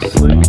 sleep.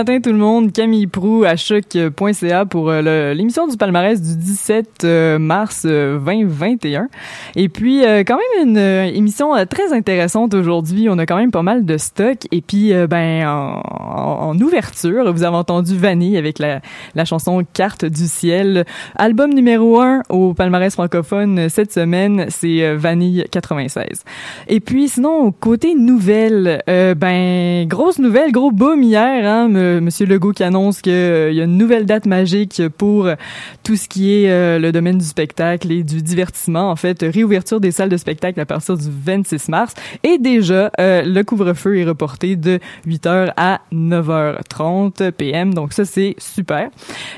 Matin tout le monde, Camille Prou à choc.ca pour euh, l'émission du palmarès du 17 euh, mars 2021. Euh, et puis quand même une émission très intéressante aujourd'hui, on a quand même pas mal de stock et puis ben en, ouverture, vous avez entendu Vanille avec la, la chanson Carte du ciel, album numéro un au palmarès francophone cette semaine, c'est Vanille 96. Et puis sinon côté nouvelle, ben grosse nouvelle, gros boom hier hein, monsieur Legault qui annonce qu'il euh, y a une nouvelle date magique pour tout ce qui est euh, le domaine du spectacle et du divertissement. En fait, réouverture des salles de spectacle à partir du 26 mars. Et déjà, euh, le couvre-feu est reporté de 8h à 9h30 p.m. Donc ça, c'est super.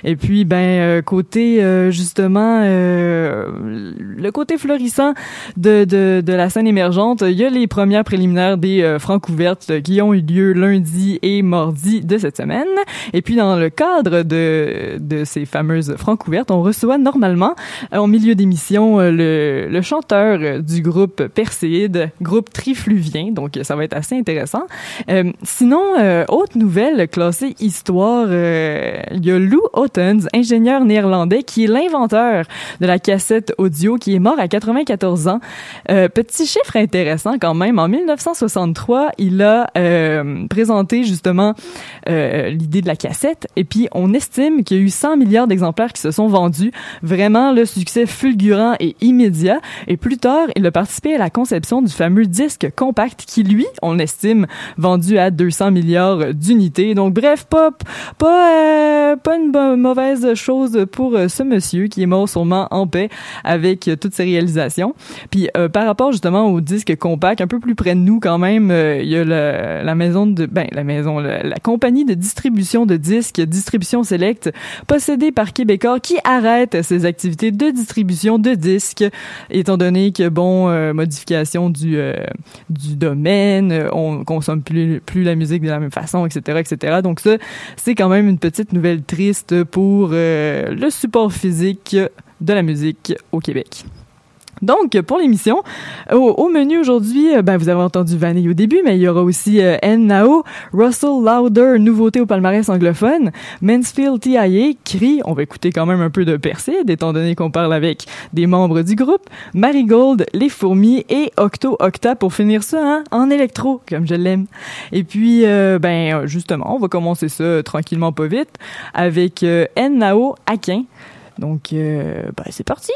Et puis, ben, côté, justement, le côté florissant de, de, la scène émergente, il y a les premières préliminaires des francs ouvertes qui ont eu lieu lundi et mardi de cette semaine. Et puis, dans le cadre de, de ces fameuses francs ouvertes, on reçoit normalement, euh, en milieu d'émission, euh, le, le chanteur du groupe Perséide, groupe Trifluvien. Donc, ça va être assez intéressant. Euh, sinon, euh, autre nouvelle classée histoire, il y a Lou Ottens, ingénieur néerlandais, qui est l'inventeur de la cassette audio, qui est mort à 94 ans. petit chiffre intéressant quand même. En 1963, il a présenté justement euh, l'idée de la cassette. Et puis, on estime qu'il y a eu 100 milliards d'exemplaires qui se sont vendus. Vraiment, le succès fulgurant et immédiat. Et plus tard, il a participé à la conception du fameux disque compact qui, lui, on estime, vendu à 200 milliards d'unités. Donc, bref, pas, pas, euh, pas une mauvaise chose pour euh, ce monsieur qui est mort sûrement en paix avec toutes ses réalisations. Puis, par rapport justement au disque compact, un peu plus près de nous quand même, il y a la, maison de, ben, la maison, la compagnie de distribution de disques, Distribution Select, possédée par Québécois, qui arrête ses activités de distribution de disques, étant donné que, bon, euh, modification du, euh, du domaine, euh, on consomme plus, plus la musique de la même façon, etc., etc. Donc ça, c'est quand même une petite nouvelle triste pour le support physique de la musique au Québec. Donc, pour l'émission, au, menu aujourd'hui, euh, ben, vous avez entendu Vanille au début, mais il y aura aussi euh. Nao, Russell Lauder, nouveauté au palmarès anglophone, Mansfield TIA, Cri, on va écouter quand même un peu de Perside, étant donné qu'on parle avec des membres du groupe, Marigold, Les Fourmis et Octo Octa pour finir ça hein, en électro, comme je l'aime. Et puis, euh, ben, justement, on va commencer ça tranquillement, pas vite, avec. Nao, Aquin. Donc, ben, c'est parti!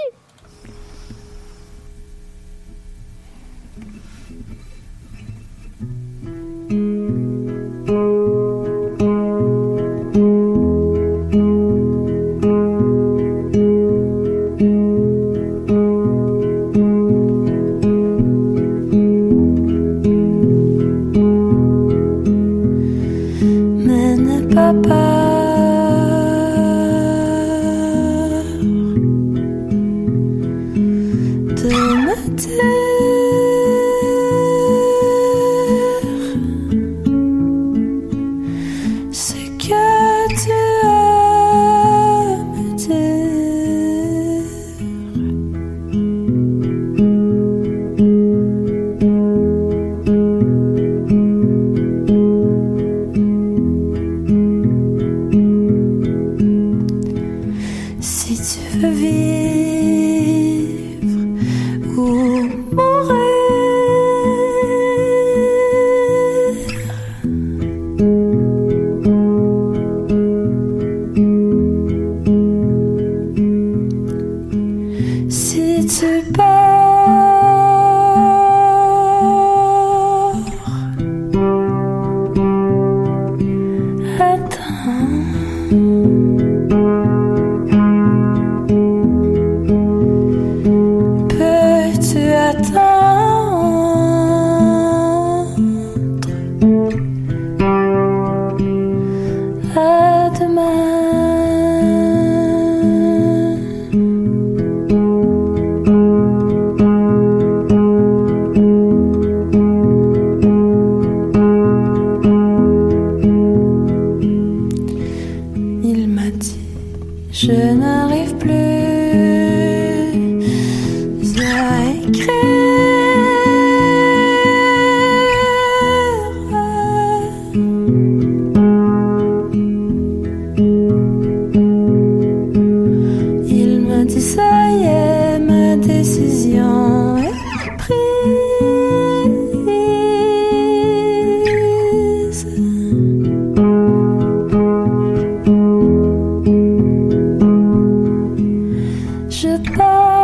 Je pars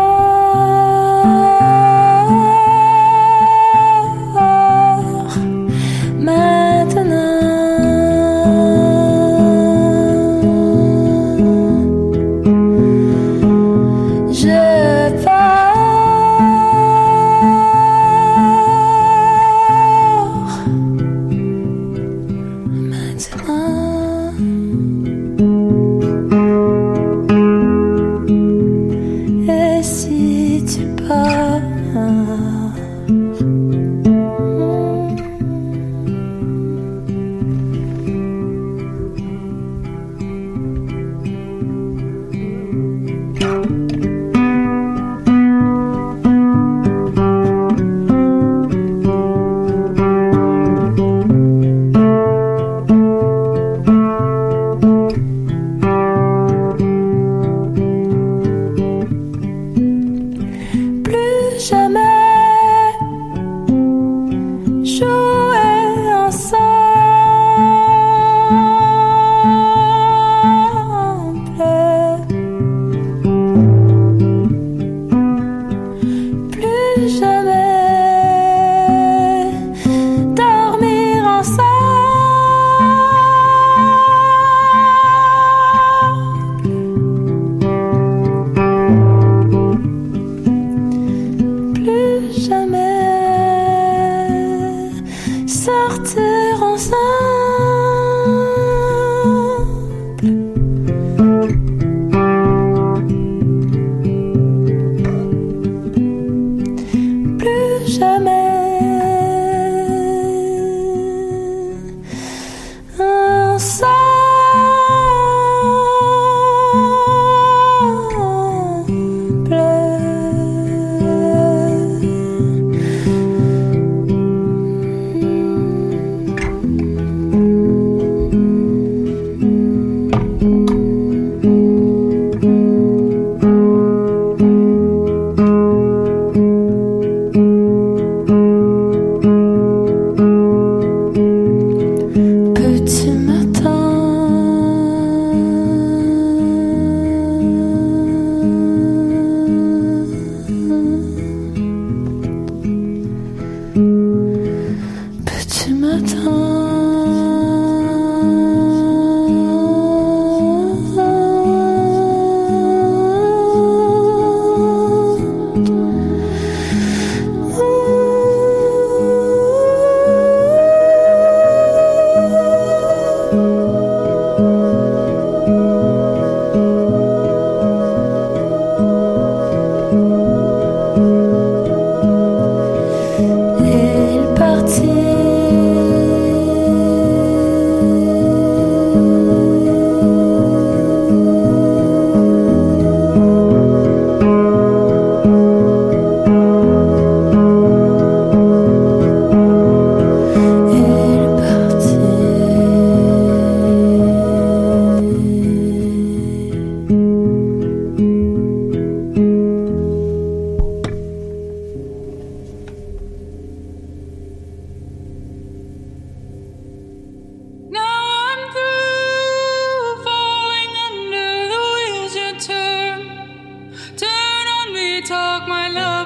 on me, talk my love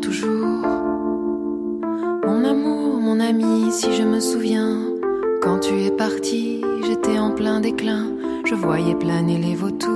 toujours. Mon amour, mon ami, si je me souviens, quand tu es parti, j'étais en plein déclin, je voyais planer les vautours.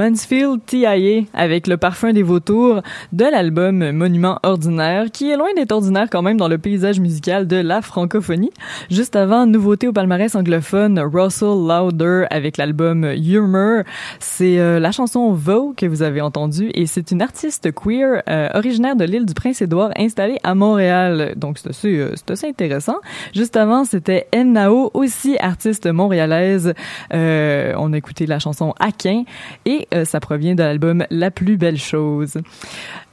Mansfield TIA avec le parfum des vautours de l'album Monument ordinaire qui est loin d'être ordinaire quand même dans le paysage musical de la francophonie. Juste avant, nouveauté au palmarès anglophone, Russell Lauder avec l'album Humor. C'est euh, la chanson Vogue que vous avez entendue et c'est une artiste queer euh, originaire de l'île du Prince-Édouard installée à Montréal. Donc c'est assez, euh, assez intéressant. Juste avant, c'était Nao, aussi artiste montréalaise. Euh, on a écouté la chanson Aquin et ça provient de l'album La plus belle chose.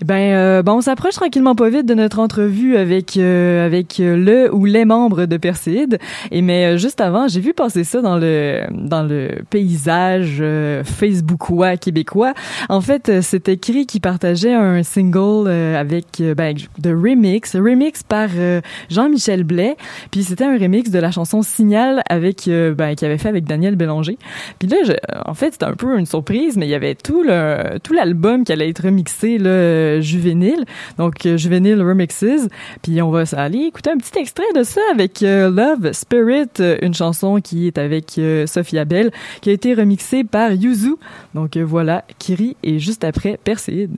Ben, euh, bon, on s'approche tranquillement pas vite de notre entrevue avec euh, avec euh, le ou les membres de Perséide. Et mais euh, juste avant, j'ai vu passer ça dans le dans le paysage euh, facebookois québécois. En fait, euh, c'est écrit qui partageait un single euh, avec euh, ben, de remix, remix par euh, Jean-Michel Blais. Puis c'était un remix de la chanson Signal avec euh, ben, qu'il avait fait avec Daniel Bélanger. Puis là, je- en fait, c'était un peu une surprise, mais il y avait tout le tout l'album qui allait être remixé là, juvénile, donc euh, juvénile remixes. Puis on va aller écouter un petit extrait de ça avec euh, Love Spirit, euh, une chanson qui est avec euh, Sophia Bell, qui a été remixée par Yuzu. Donc voilà, Kiri et juste après Perséide.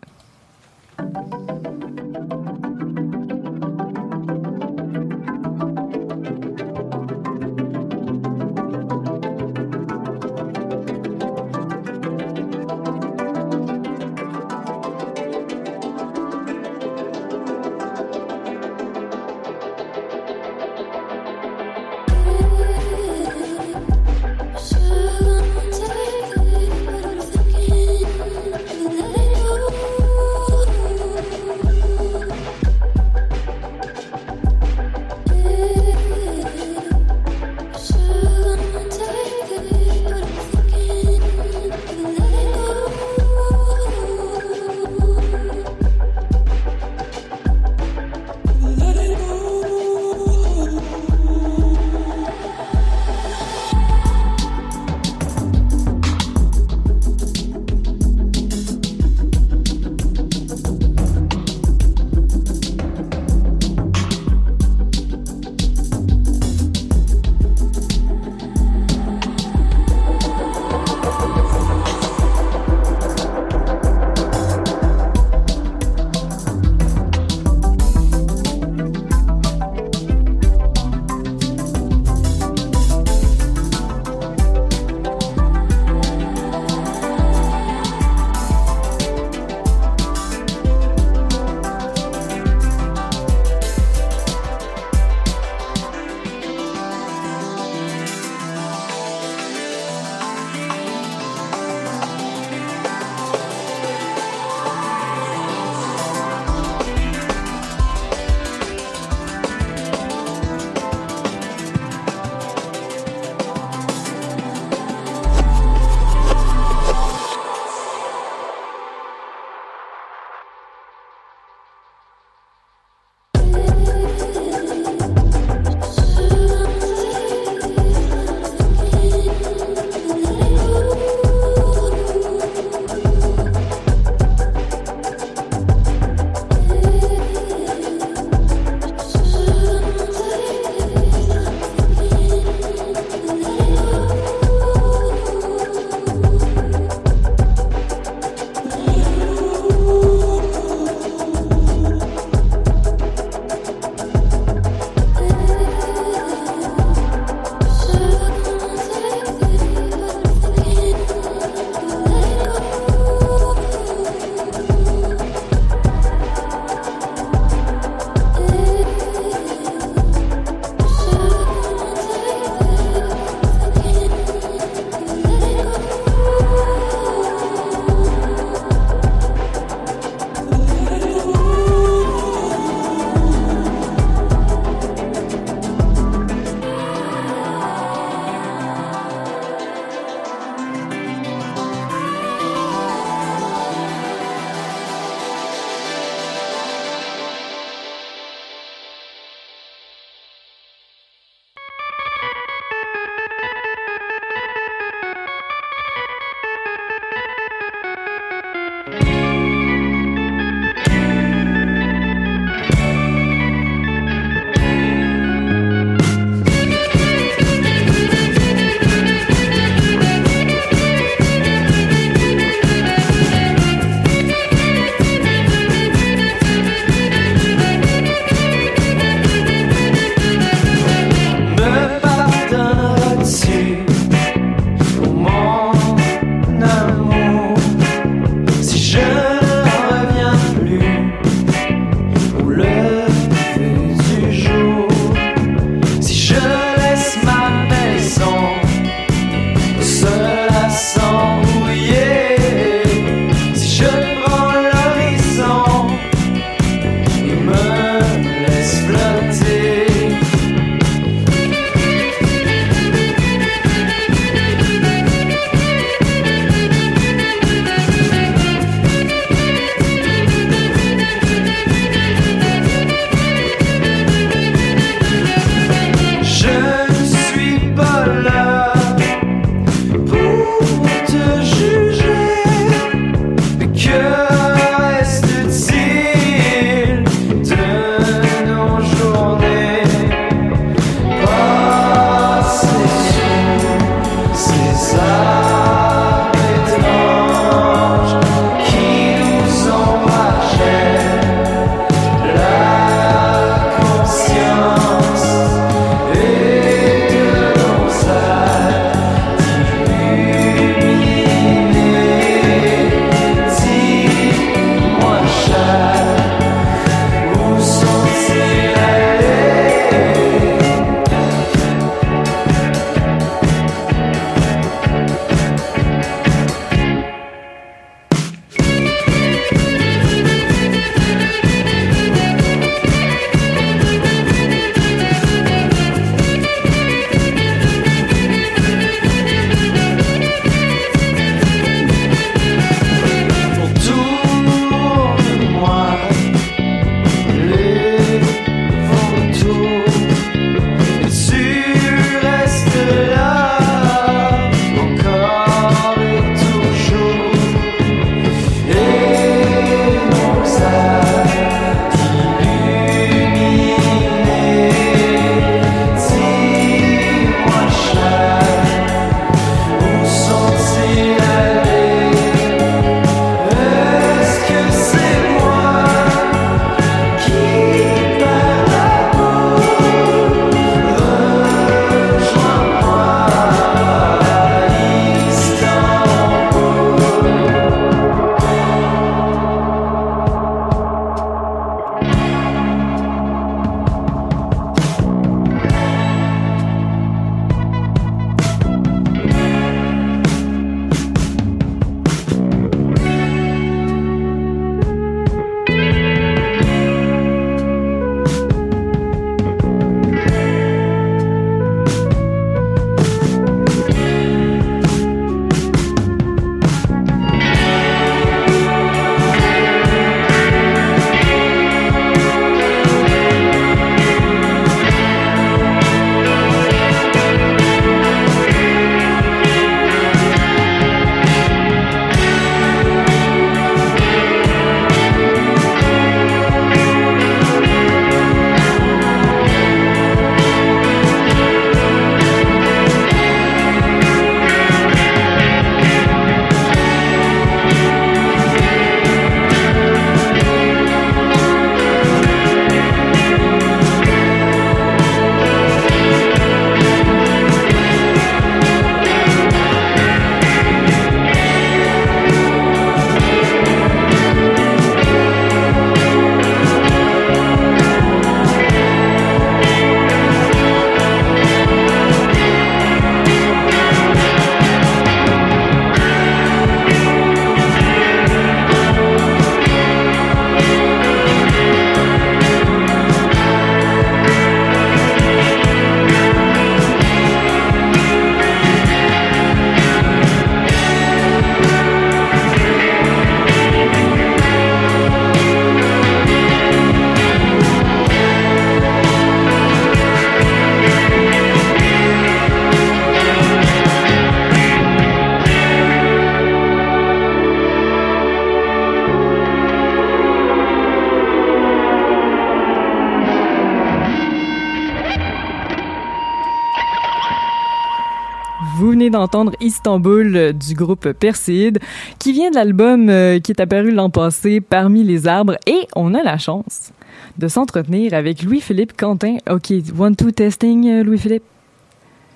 Venez d'entendre Istanbul euh, du groupe Perseid, qui vient de l'album euh, qui est apparu l'an passé, Parmi les arbres, et on a la chance de s'entretenir avec Louis-Philippe Quentin. OK, one, two, testing, euh, Louis-Philippe.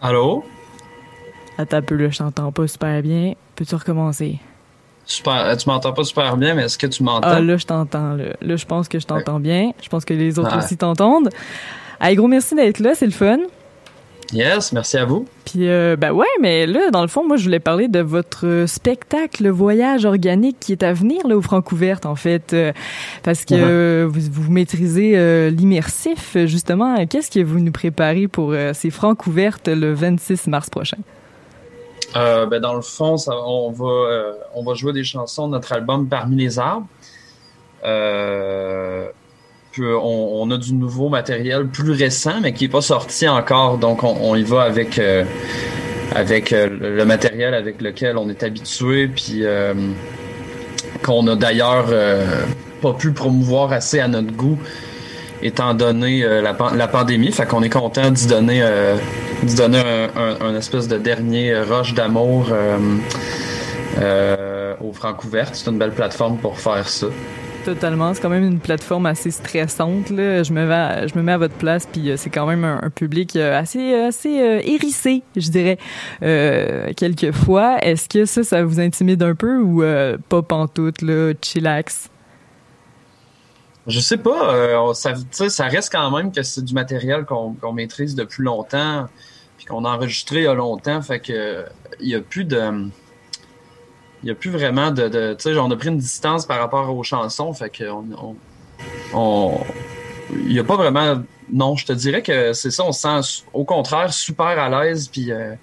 Allô? Attends un peu, là, je t'entends pas super bien. Peux-tu recommencer? Super. Tu m'entends pas super bien, mais est-ce que tu m'entends? Ah, là, je t'entends. Là. Là, je pense que je t'entends bien. Je pense que les autres Ouais. aussi t'entendent. Allez, gros merci d'être là, c'est le fun. Yes, merci à vous. Puis, euh, ben ouais, mais là, dans le fond, moi, je voulais parler de votre spectacle Voyage organique qui est à venir, là, au Francouverte, en fait. euh, parce que euh, vous, vous maîtrisez euh, l'immersif, justement. Qu'est-ce que vous nous préparez pour euh, ces Francouvertes le 26 mars prochain? Ben, dans le fond, ça, on, va, on va jouer des chansons de notre album Parmi les arbres. On, a du nouveau matériel plus récent, mais qui n'est pas sorti encore. Donc, on, y va avec, euh, euh, le matériel avec lequel on est habitué, puis euh, qu'on a d'ailleurs pas pu promouvoir assez à notre goût, étant donné la, pan- la pandémie. Fait qu'on est content d'y donner, d'y un, espèce de dernier rush d'amour euh, euh, au Francouverte. C'est une belle plateforme pour faire ça. Totalement. C'est quand même une plateforme assez stressante. Là. Je me je me mets à votre place, puis euh, c'est quand même un, public euh, assez, assez euh, hérissé, je dirais, quelquefois. Est-ce que ça, ça vous intimide un peu ou pas pantoute, là, chillax? Je sais pas, ça, ça reste quand même que c'est du matériel qu'on qu'on maîtrise depuis longtemps, puis qu'on a enregistré il y a longtemps, fait que il y a plus de, il y a plus vraiment de, tu sais, on a pris une distance par rapport aux chansons, fait que on, on, il y a pas vraiment, non, je te dirais que c'est ça, on se sent au contraire super à l'aise, puis euh,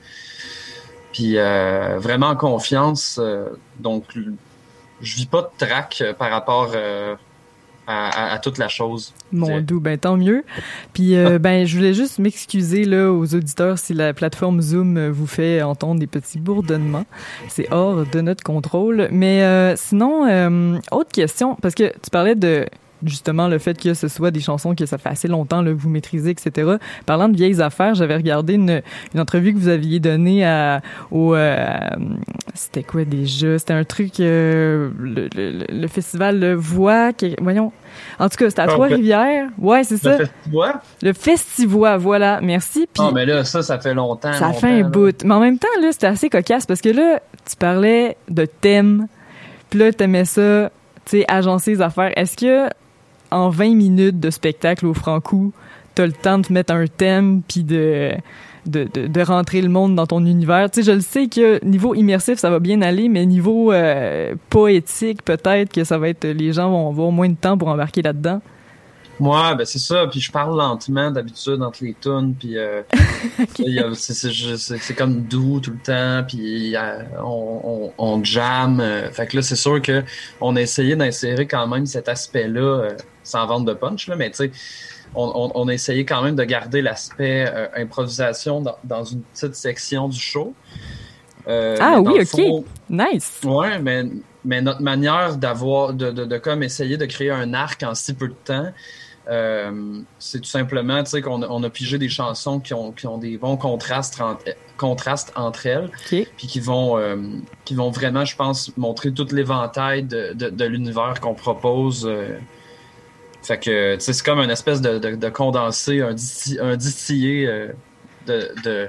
puis euh, vraiment en confiance, euh, donc je vis pas de trac par rapport à, à- à toute la chose. Mon doux, ben tant mieux. Puis euh, ben je voulais juste m'excuser là aux auditeurs si la plateforme Zoom vous fait entendre des petits bourdonnements. C'est hors de notre contrôle. Mais euh, sinon, euh, autre question, parce que tu parlais de justement le fait que ce soit des chansons que ça fait assez longtemps là, que vous maîtrisez, etc. Parlant de vieilles affaires, j'avais regardé une, une entrevue que vous aviez donnée à, au... euh, c'était quoi déjà? C'était un truc... euh, le, le- le festival Le Voix... que- voyons. En tout cas, c'était à Ah, Trois-Rivières. Ouais, c'est ça. Le festival? Le Festivois, voilà. Merci. Puis Ah, mais là, ça, ça fait longtemps. ça longtemps, fait un là. bout. Mais en même temps, là, c'était assez cocasse parce que là, tu parlais de thème. Puis là, t'aimais ça, tu sais, agencer les affaires. Est-ce que en 20 minutes de spectacle au Franco, t'as le temps de te mettre un thème puis de, de, de, de rentrer le monde dans ton univers? Tu sais, je le sais que niveau immersif, ça va bien aller, mais niveau euh, poétique, peut-être que ça va être... Les gens vont avoir moins de temps pour embarquer là-dedans. Ouais, ben c'est ça. Puis je parle lentement d'habitude entre les tunes. Puis euh, c'est- comme doux tout le temps. Puis euh, on, on, on jam. euh, fait que là, c'est sûr que on a essayé d'insérer quand même cet aspect-là, sans vendre de punch, là, mais tu sais, on, on, essayé quand même de garder l'aspect euh, improvisation dans, dans une petite section du show. Euh, Ah oui, ok. fond, Nice. Ouais, mais, mais notre manière d'avoir, de, de, de comme essayer de créer un arc en si peu de temps, euh, c'est tout simplement, tu sais, qu'on a, on a pigé des chansons qui ont, qui ont des bons contrastes entre, contrastes entre elles, puis qui vont, euh, qui vont vraiment, je pense, montrer tout l'éventail de, de, de l'univers qu'on propose. euh. Fait que, c'est comme une espèce de, de, de condensé, un, disti- un distillé euh, de, de,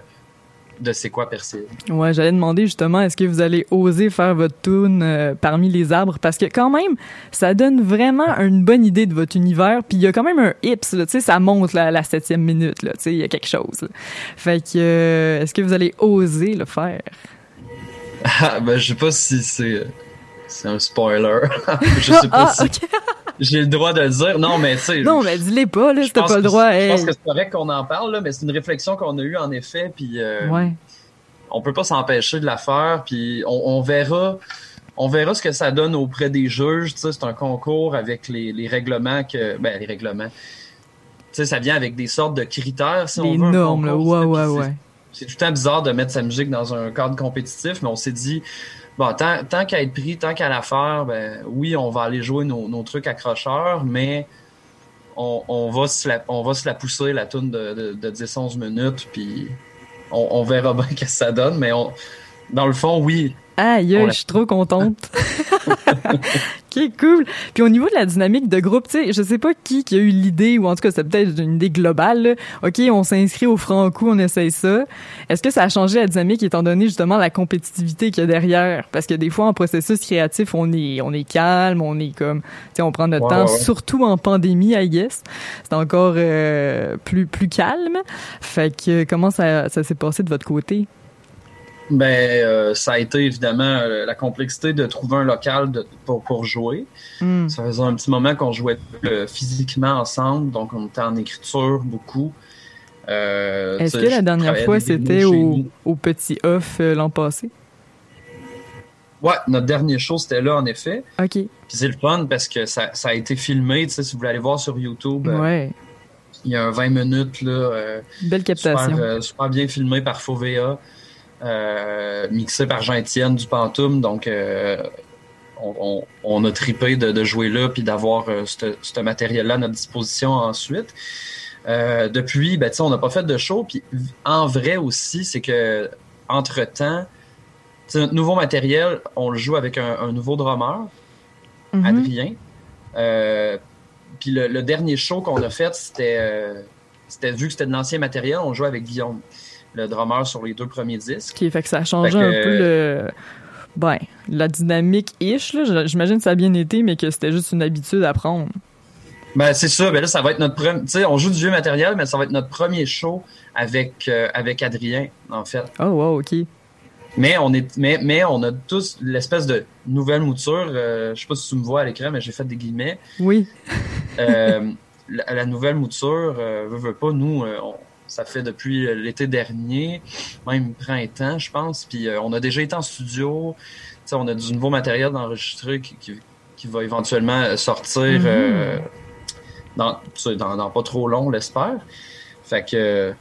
de c'est quoi Persil. Ouais, j'allais demander justement, est-ce que vous allez oser faire votre tune euh, parmi les arbres? Parce que quand même, ça donne vraiment une bonne idée de votre univers. Puis il y a quand même un hips, tu sais, ça monte là, à la septième minute, tu sais, il y a quelque chose. là. Fait que, euh, est-ce que vous allez oser le faire? Ah, ben, je sais pas si c'est c'est un spoiler. je sais pas Ah, si. j'ai le droit de le dire. Non, mais tu sais. Non, mais dis-les pas, là, t'as pas le droit. Je pense que c'est correct qu'on en parle, là, mais c'est une réflexion qu'on a eue en effet, puis euh, Ouais. on peut pas s'empêcher de la faire, puis on, on verra. On verra ce que ça donne auprès des juges. Tu sais, c'est un concours avec les, les règlements que. Ben, les règlements. Tu sais, ça vient avec des sortes de critères, si on Les veut. un normes, là. Ouais, ouais, ouais. c'est tout le temps bizarre de mettre sa musique dans un cadre compétitif, mais on s'est dit, bon, tant, tant qu'à être pris, tant qu'à la faire, ben oui, on va aller jouer nos, nos trucs accrocheurs, mais on, on va se la, on va se la pousser, la tune de, de, de 10-11 minutes, puis on, on verra bien ce que ça donne, mais on, dans le fond, oui. Aïe, l'a- je suis trop contente. ok, cool. Puis au niveau de la dynamique de groupe, tu sais, je sais pas qui qui a eu l'idée, ou en tout cas, c'est peut-être une idée globale. là. Ok, on s'inscrit au franc-coup, on essaye ça. Est-ce que ça a changé la dynamique étant donné justement la compétitivité qu'il y a derrière? Parce que des fois, en processus créatif, on est, on est calme, on est comme, tu sais, on prend notre Ouais, temps, ouais, ouais. surtout en pandémie, I guess. C'est encore euh, plus, plus calme. Fait que comment ça, ça s'est passé de votre côté? Ben, euh, ça a été évidemment euh, la complexité de trouver un local de- pour, pour jouer. Hmm. Ça faisait un petit moment qu'on jouait euh, physiquement ensemble, donc on était en écriture beaucoup. Est-ce que la dernière fois, c'était au, au petit off l'an passé? Ouais, notre dernier show, c'était là, en effet. OK. Puis c'est le fun parce que ça, ça a été filmé. Tu sais, si vous voulez aller voir sur YouTube, Ouais. il y a un 20 minutes, là. Belle super, captation. euh, super bien filmé par euh, mixé par Jean-Étienne du Pantoum. Donc, euh, on, on- on a tripé de, de jouer là puis d'avoir euh, ce matériel-là à notre disposition ensuite. Euh, depuis, ben, on n'a pas fait de show. Puis en vrai aussi, c'est que entre-temps, notre nouveau matériel, on le joue avec un, un nouveau drummer, Mhm. Adrien. Euh, puis le, le dernier show qu'on a fait, c'était, euh, c'était vu que c'était de l'ancien matériel, on jouait avec Guillaume, le drummer sur les deux premiers disques. OK, fait que ça a changé que- un peu le... Ben, la dynamique-ish, là. J'imagine que ça a bien été, mais que c'était juste une habitude à prendre. Ben c'est ça, ben là ça va être notre premier, tu sais, on joue du vieux matériel, mais ça va être notre premier show avec euh, avec Adrien en fait. Oh, wow, OK. Mais on est, mais mais on a tous l'espèce de nouvelle mouture. euh, je sais pas si tu me vois à l'écran, mais j'ai fait des guillemets. Oui. Euh, la, la nouvelle mouture, euh, veut, veut pas, nous, on- ça fait depuis euh, l'été dernier, même printemps, je pense. Puis euh, on a déjà été en studio. On a du nouveau matériel d'enregistrer qui, qui, qui va éventuellement euh, sortir Mhm. euh, dans, dans, dans pas trop long, on l'espère. Fait que.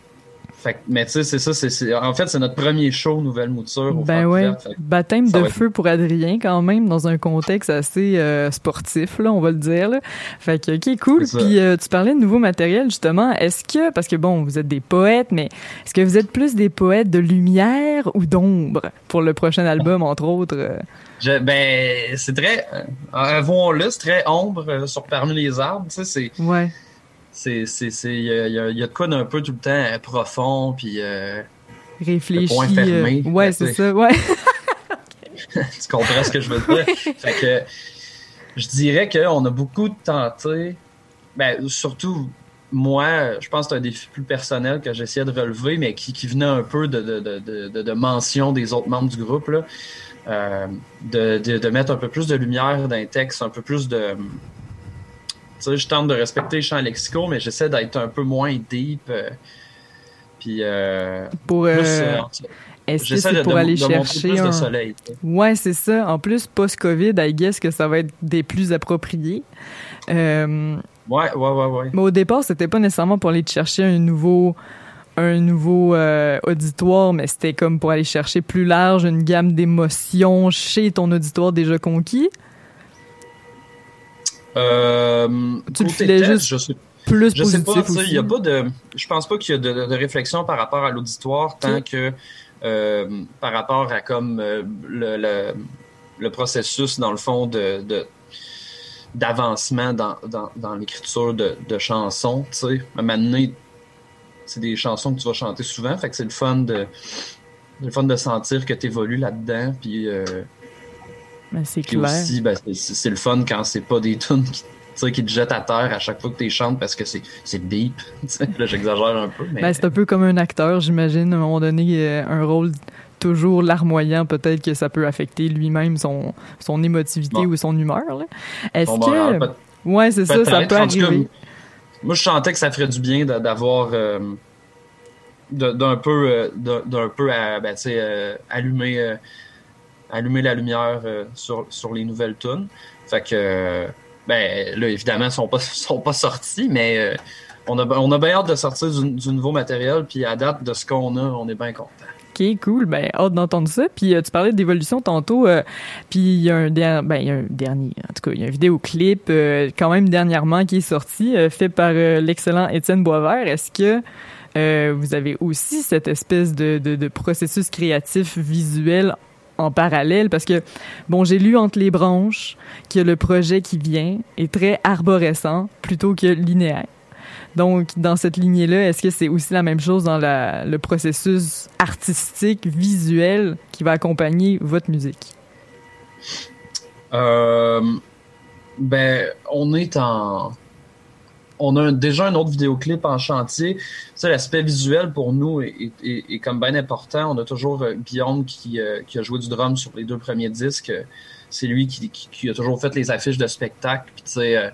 Fait mais tu sais, c'est ça. c'est en fait, c'est notre premier show Nouvelle Mouture au Ben ouais. Fait Baptême de être- feu pour Adrien, quand même, dans un contexte assez euh, sportif, là, on va le dire. Là. Fait que, OK, cool. Puis, euh, tu parlais de nouveau matériel, justement. Est-ce que, parce que bon, vous êtes des poètes, mais est-ce que vous êtes plus des poètes de lumière ou d'ombre pour le prochain album, entre autres? Je- ben, c'est très, euh, avouons-le, c'est très ombre euh, sur parmi les arbres. Tu sais, c'est, Ouais. C'est, c'est, c'est, il y y a- il y a de quoi d'un peu tout le temps euh, profond, puis euh, Réfléchi. point fermé, euh, ouais, c'est ça. Ouais. tu comprends ce que je veux dire? Fait que, je dirais qu'on a beaucoup tenté, ben, surtout moi, je pense que c'est un défi plus personnel que j'essayais de relever, mais qui, qui venait un peu de, de, de, de, mention des autres membres du groupe, là. Euh, de, de, de mettre un peu plus de lumière dans les textes, un peu plus de... Sais, je tente de respecter les champs lexicaux, mais j'essaie d'être un peu moins deep. euh, puis... Euh, Pour, euh, Est-ce que c'est pour de- aller de chercher plus de soleil. Ouais, c'est ça. En plus, post-COVID, I guess que ça va être des plus appropriés. Euh, Ouais, ouais, ouais, ouais. mais au départ, c'était pas nécessairement pour aller chercher un nouveau un nouveau euh, auditoire, mais c'était comme pour aller chercher plus large, une gamme d'émotions chez ton auditoire déjà conquis. Euh, Tu le filais juste je sais, Plus je sais pas, tu sais, aussi. il y a pas de, je pense pas qu'il y a de, de réflexion par rapport à l'auditoire tant que euh, par rapport à comme euh, le, le, le processus dans le fond de, de d'avancement dans, dans, dans l'écriture de, de chansons, tu sais. À un moment donné, c'est des chansons que tu vas chanter souvent, fait que c'est le fun de le fun de sentir que tu évolues là-dedans, puis euh, Mais c'est clair. aussi, ben, c'est- le fun quand c'est pas des tunes qui, te jettent à terre à chaque fois que tu chantes parce que c'est c'est deep. Là, j'exagère un peu, mais Ben, c'est un peu comme un acteur, j'imagine, à un moment donné, euh, un rôle toujours larmoyant, peut-être que ça peut affecter lui-même son, son émotivité Bon. ou son humeur. là. Est-ce Bon, que... peut- Ouais, c'est ça, ça peut tout cas, arriver. moi, je sentais que ça ferait du bien d'avoir euh, d'un peu, euh, d'un peu à, ben, euh, allumer, euh, allumer la lumière euh, sur, sur les nouvelles tunes. Fait que, euh, ben, là, évidemment, ils sont pas, sont pas sortis, mais euh, on, a, on a bien hâte de sortir du, du nouveau matériel, puis à date de ce qu'on a, on est bien content. OK, cool. Ben, hâte d'entendre ça. Puis euh, tu parlais d'évolution tantôt. euh, puis il y a un, der- ben, y a un dernier, en tout cas, il y a un vidéoclip euh, quand même dernièrement qui est sorti, fait par l'excellent Étienne Boisvert. Est-ce que vous avez aussi cette espèce de, de, de processus créatif visuel en parallèle parce que bon j'ai lu entre les branches que le projet qui vient est très arborescent plutôt que linéaire. Donc dans cette lignée là, est-ce que c'est aussi la même chose dans le processus artistique visuel qui va accompagner votre musique? Euh, ben, on est en. On a un- déjà un autre vidéoclip en chantier. Ça, l'aspect visuel pour nous est, est- est- comme bien important. On a toujours euh, Guillaume qui, euh, qui a joué du drum sur les deux premiers disques. C'est lui qui, qui- qui a toujours fait les affiches de spectacle. Puis, tu sais, euh,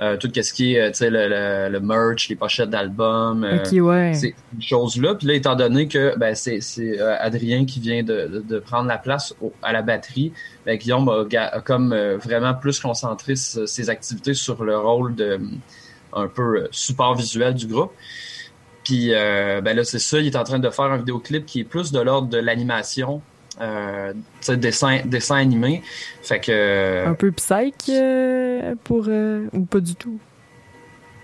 euh, tout ce qui est, tu sais, le, le, le merch, les pochettes d'albums. euh, Ok, ouais. ces choses-là. Puis là, étant donné que ben, c'est c'est, euh, Adrien qui vient de, de, de prendre la place au- à la batterie, ben, Guillaume a, comme euh, vraiment plus concentré ses activités sur le rôle de un peu euh, support visuel du groupe. Puis euh, ben là, c'est ça, il est en train de faire un vidéoclip qui est plus de l'ordre de l'animation. Euh, dessin, dessin animé. Fait que. Un peu psych euh, pour euh, ou pas du tout?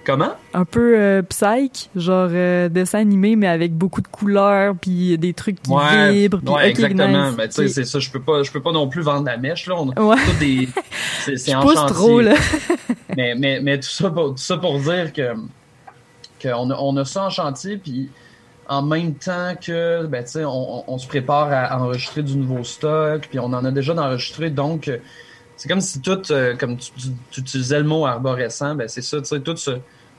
Comment? Un peu euh, psych, genre euh, dessin animé mais avec beaucoup de couleurs puis des trucs qui Ouais, vibrent. puis ouais, ok, exactement. nice. Mais tu sais, c'est ça. Je peux pas, je peux pas non plus vendre la mèche là. On a Ouais. des, c'est, c'est en chantier. trop là. mais, mais, mais tout ça pour, tout ça pour dire que qu'on a, on a ça en chantier, puis en même temps que ben, on, on, se prépare à enregistrer du nouveau stock, puis on en a déjà d'enregistrer, donc euh, c'est comme si tout, euh, comme tu, tu- tu utilisais le mot arborescent, ben c'est ça, tu sais, tout se,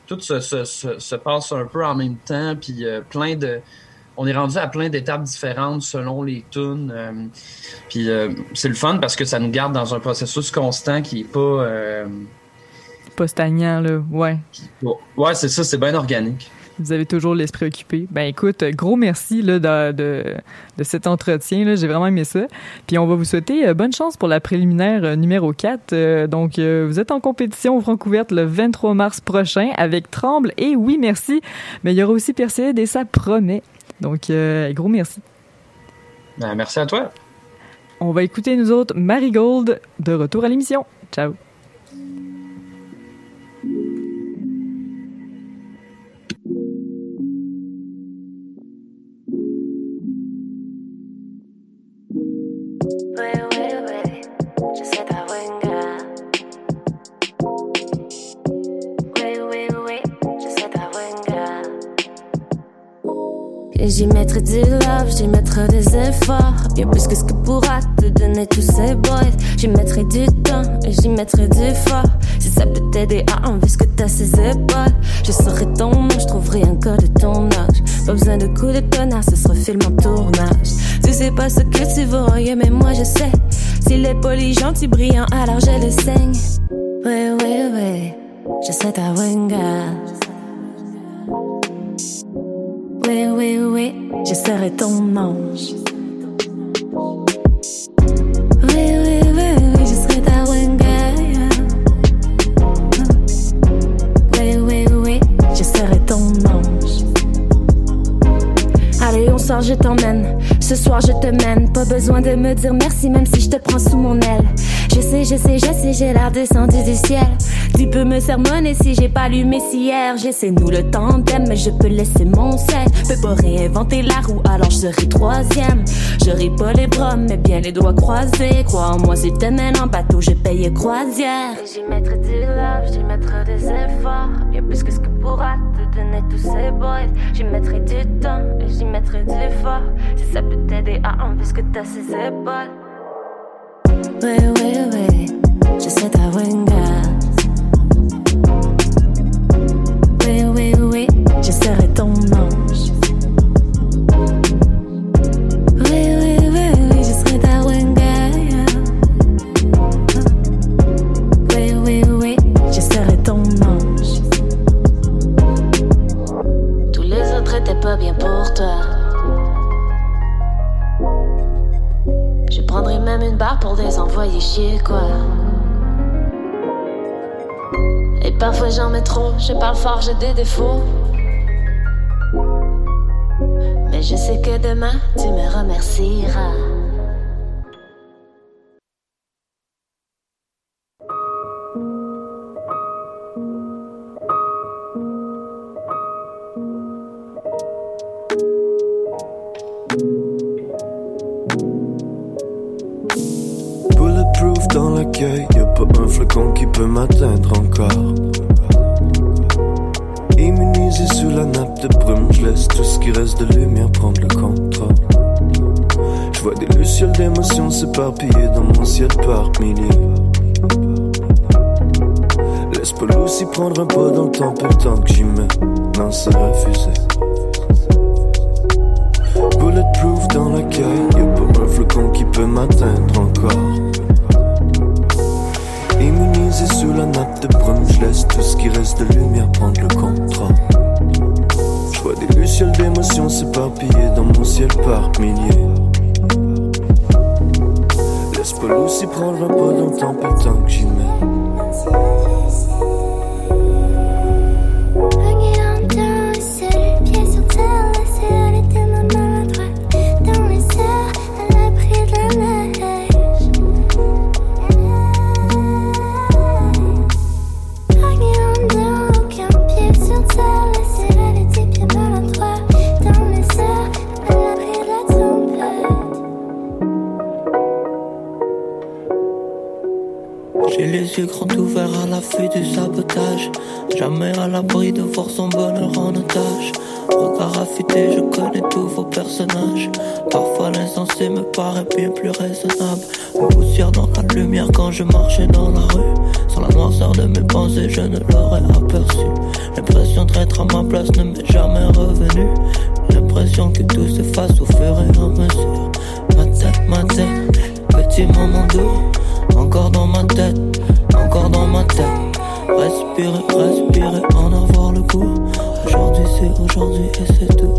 tout se, se, se, se passe un peu en même temps, puis euh, plein de on est rendu à plein d'étapes différentes selon les tunes. euh, puis c'est le fun parce que ça nous garde dans un processus constant qui est pas. Euh, Pas stagnant là, ouais. bon, ouais, c'est ça, c'est bien organique. Vous avez toujours l'esprit occupé. Ben écoute, gros merci là, de, de, de cet entretien. là. J'ai vraiment aimé ça. Puis on va vous souhaiter euh, bonne chance pour la préliminaire euh, numéro 4. Euh, donc, vous êtes en compétition au Francouverte le 23 mars prochain avec Tremble et Oui Merci. Mais il y aura aussi Perséide et ça promet. Donc, euh, gros merci. Ben, merci à toi. On va écouter nous autres Marigold de retour à l'émission. Ciao. Et j'y mettrai du love, j'y mettrai des efforts. Bien plus que ce que pourra te donner tous ces boys. J'y mettrai du temps et j'y mettrai du fort. Si ça peut t'aider à enlever ce que t'as ses épaules. Je saurai ton nom, je trouverai un code de ton âge. Pas besoin de coups de tonnerre, ce sera film en tournage. Tu sais pas ce que tu rien, mais moi je sais. S'il est poli, gentil, brillant, alors je le saigne. Ouais, ouais, ouais, je sais ta wenga. Oui, oui, oui, je serai ton ange. Oui, oui, oui, oui, je serai ta. Oui, oui, oui, je serai ton ange. Allez, on sort, je t'emmène. Ce soir, je te mène. Pas besoin de me dire merci, même si je te prends sous mon aile. Je sais, je sais, je sais, j'ai l'air descendu du ciel. Tu peux me sermonner si j'ai pas lu mes hier. J'essaie nous le tandem, mais je peux laisser mon sel. Peux pas réinventer la roue, alors je serai troisième. Je ris pas les bras, mais bien les doigts croisés. Crois-moi, si te mène en bateau, je paye croisière. Et j'y mettrai du love, j'y mettrai des efforts. Bien plus que ce que pourra te donner tous ces boys. J'y mettrai du temps et j'y mettrai du fort. Si ça peut t'aider à enlever ce que t'as ses épaules. Ouais, ouais, ouais, je sais ta wenga. Je serai ton ange. Oui, oui, oui, oui, je serai ta wenga. Oui, oui, oui, je serai ton ange. Tous les autres étaient pas bien pour toi. Je prendrai même une barre pour les envoyer chier, quoi. Et parfois j'en mets trop, je parle fort, j'ai des défauts. Je sais que demain, tu me remercieras. Bulletproof dans l'accueil, y'a pas un flacon qui peut m'atteindre encore. Immunisé sous la nappe de brume, je laisse tout ce qui reste de lumière prendre le contrôle. Je vois des lucioles d'émotions s'éparpiller dans mon ciel par milliers. Laisse pas aussi prendre un pas dans le temps, temps que j'y mets. Non, c'est refusé. Bulletproof dans l'accueil, y'a pas un flocon qui peut m'atteindre encore. Immunisé sous la nappe de brume, je laisse tout ce qui reste de lumière prendre le contrôle. Vois des lucioles d'émotions s'éparpiller dans mon ciel par milliers. Laisse pas aussi prendre un pas dans le temps que j'y mets. Du sabotage. Jamais à l'abri de voir son bonheur en otage. Regard affûté, je connais tous vos personnages. Parfois l'insensé me paraît bien plus raisonnable. Une poussière dans la lumière quand je marchais dans la rue. Sans la noirceur de mes pensées, je ne l'aurais aperçu. L'impression d'être à ma place ne m'est jamais revenue. L'impression que tout s'efface au fur et à mesure. Ma tête, ma tête, petit moment doux. Encore dans ma tête, encore dans ma tête. Respirer, respirer, en avoir le goût. Aujourd'hui c'est aujourd'hui et c'est tout.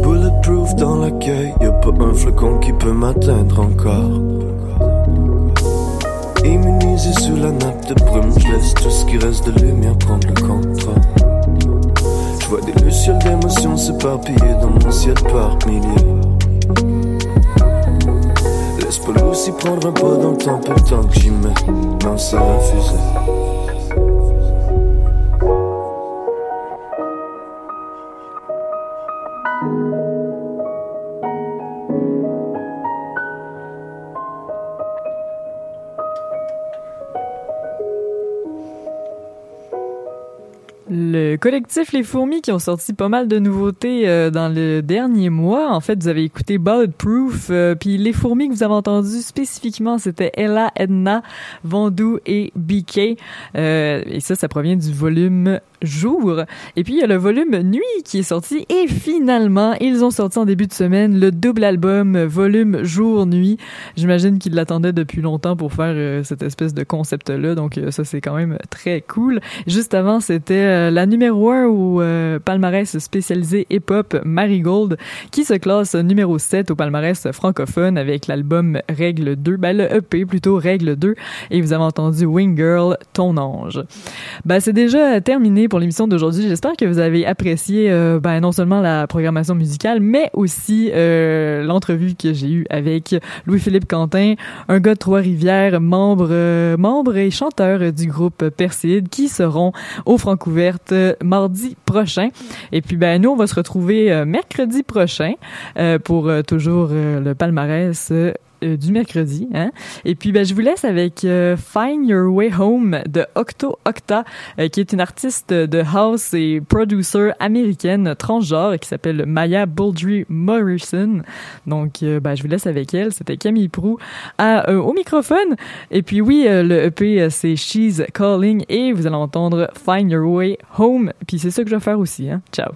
Bulletproof dans l'accueil, y a pas un flocon qui peut m'atteindre encore. Immunisé sous la nappe de brume, je laisse tout ce qui reste de lumière prendre le contrôle. Je vois des lucioles d'émotions s'éparpiller dans mon ciel par milliers. Laisse pas aussi prendre un pas dans le temps, peu de temps que j'y mets. Non, c'est refusé. Le collectif Les Fourmis qui ont sorti pas mal de nouveautés euh, dans le dernier mois. En fait, vous avez écouté Bulletproof, euh, puis Les Fourmis que vous avez entendu spécifiquement, c'était Ella, Edna, Vandou et BK. Euh, et ça, ça provient du volume jour. Et puis, il y a le volume nuit qui est sorti. Et finalement, ils ont sorti en début de semaine le double album volume jour-nuit. J'imagine qu'ils l'attendaient depuis longtemps pour faire euh, cette espèce de concept-là. Donc, euh, ça, c'est quand même très cool. Juste avant, c'était euh, la numéro 1 au palmarès spécialisé hip-hop Marigold qui se classe numéro 7 au palmarès francophone avec l'album Règle 2. Ben, le EP plutôt Règle 2. Et vous avez entendu Wing Girl, Ton Ange. Ben, c'est déjà terminé l'émission d'aujourd'hui. J'espère que vous avez apprécié euh, ben, non seulement la programmation musicale, mais aussi euh, l'entrevue que j'ai eue avec Louis-Philippe Quentin, un gars de Trois-Rivières, membre, euh, membre et chanteur du groupe Perside, qui seront au Francouverte mardi prochain. Et puis, ben, nous, on va se retrouver mercredi prochain pour toujours le palmarès du mercredi. Hein? Et puis, ben, je vous laisse avec euh, Find Your Way Home de Octo Octa, euh, qui est une artiste de house et producer américaine transgenre qui s'appelle Maya Bouldry Morrison. Donc, euh, ben, je vous laisse avec elle. C'était Camille Prou à, euh, au microphone. Et puis, oui, euh, le EP, euh, c'est She's Calling et vous allez entendre Find Your Way Home. Puis, c'est ça que je vais faire aussi. Hein? Ciao.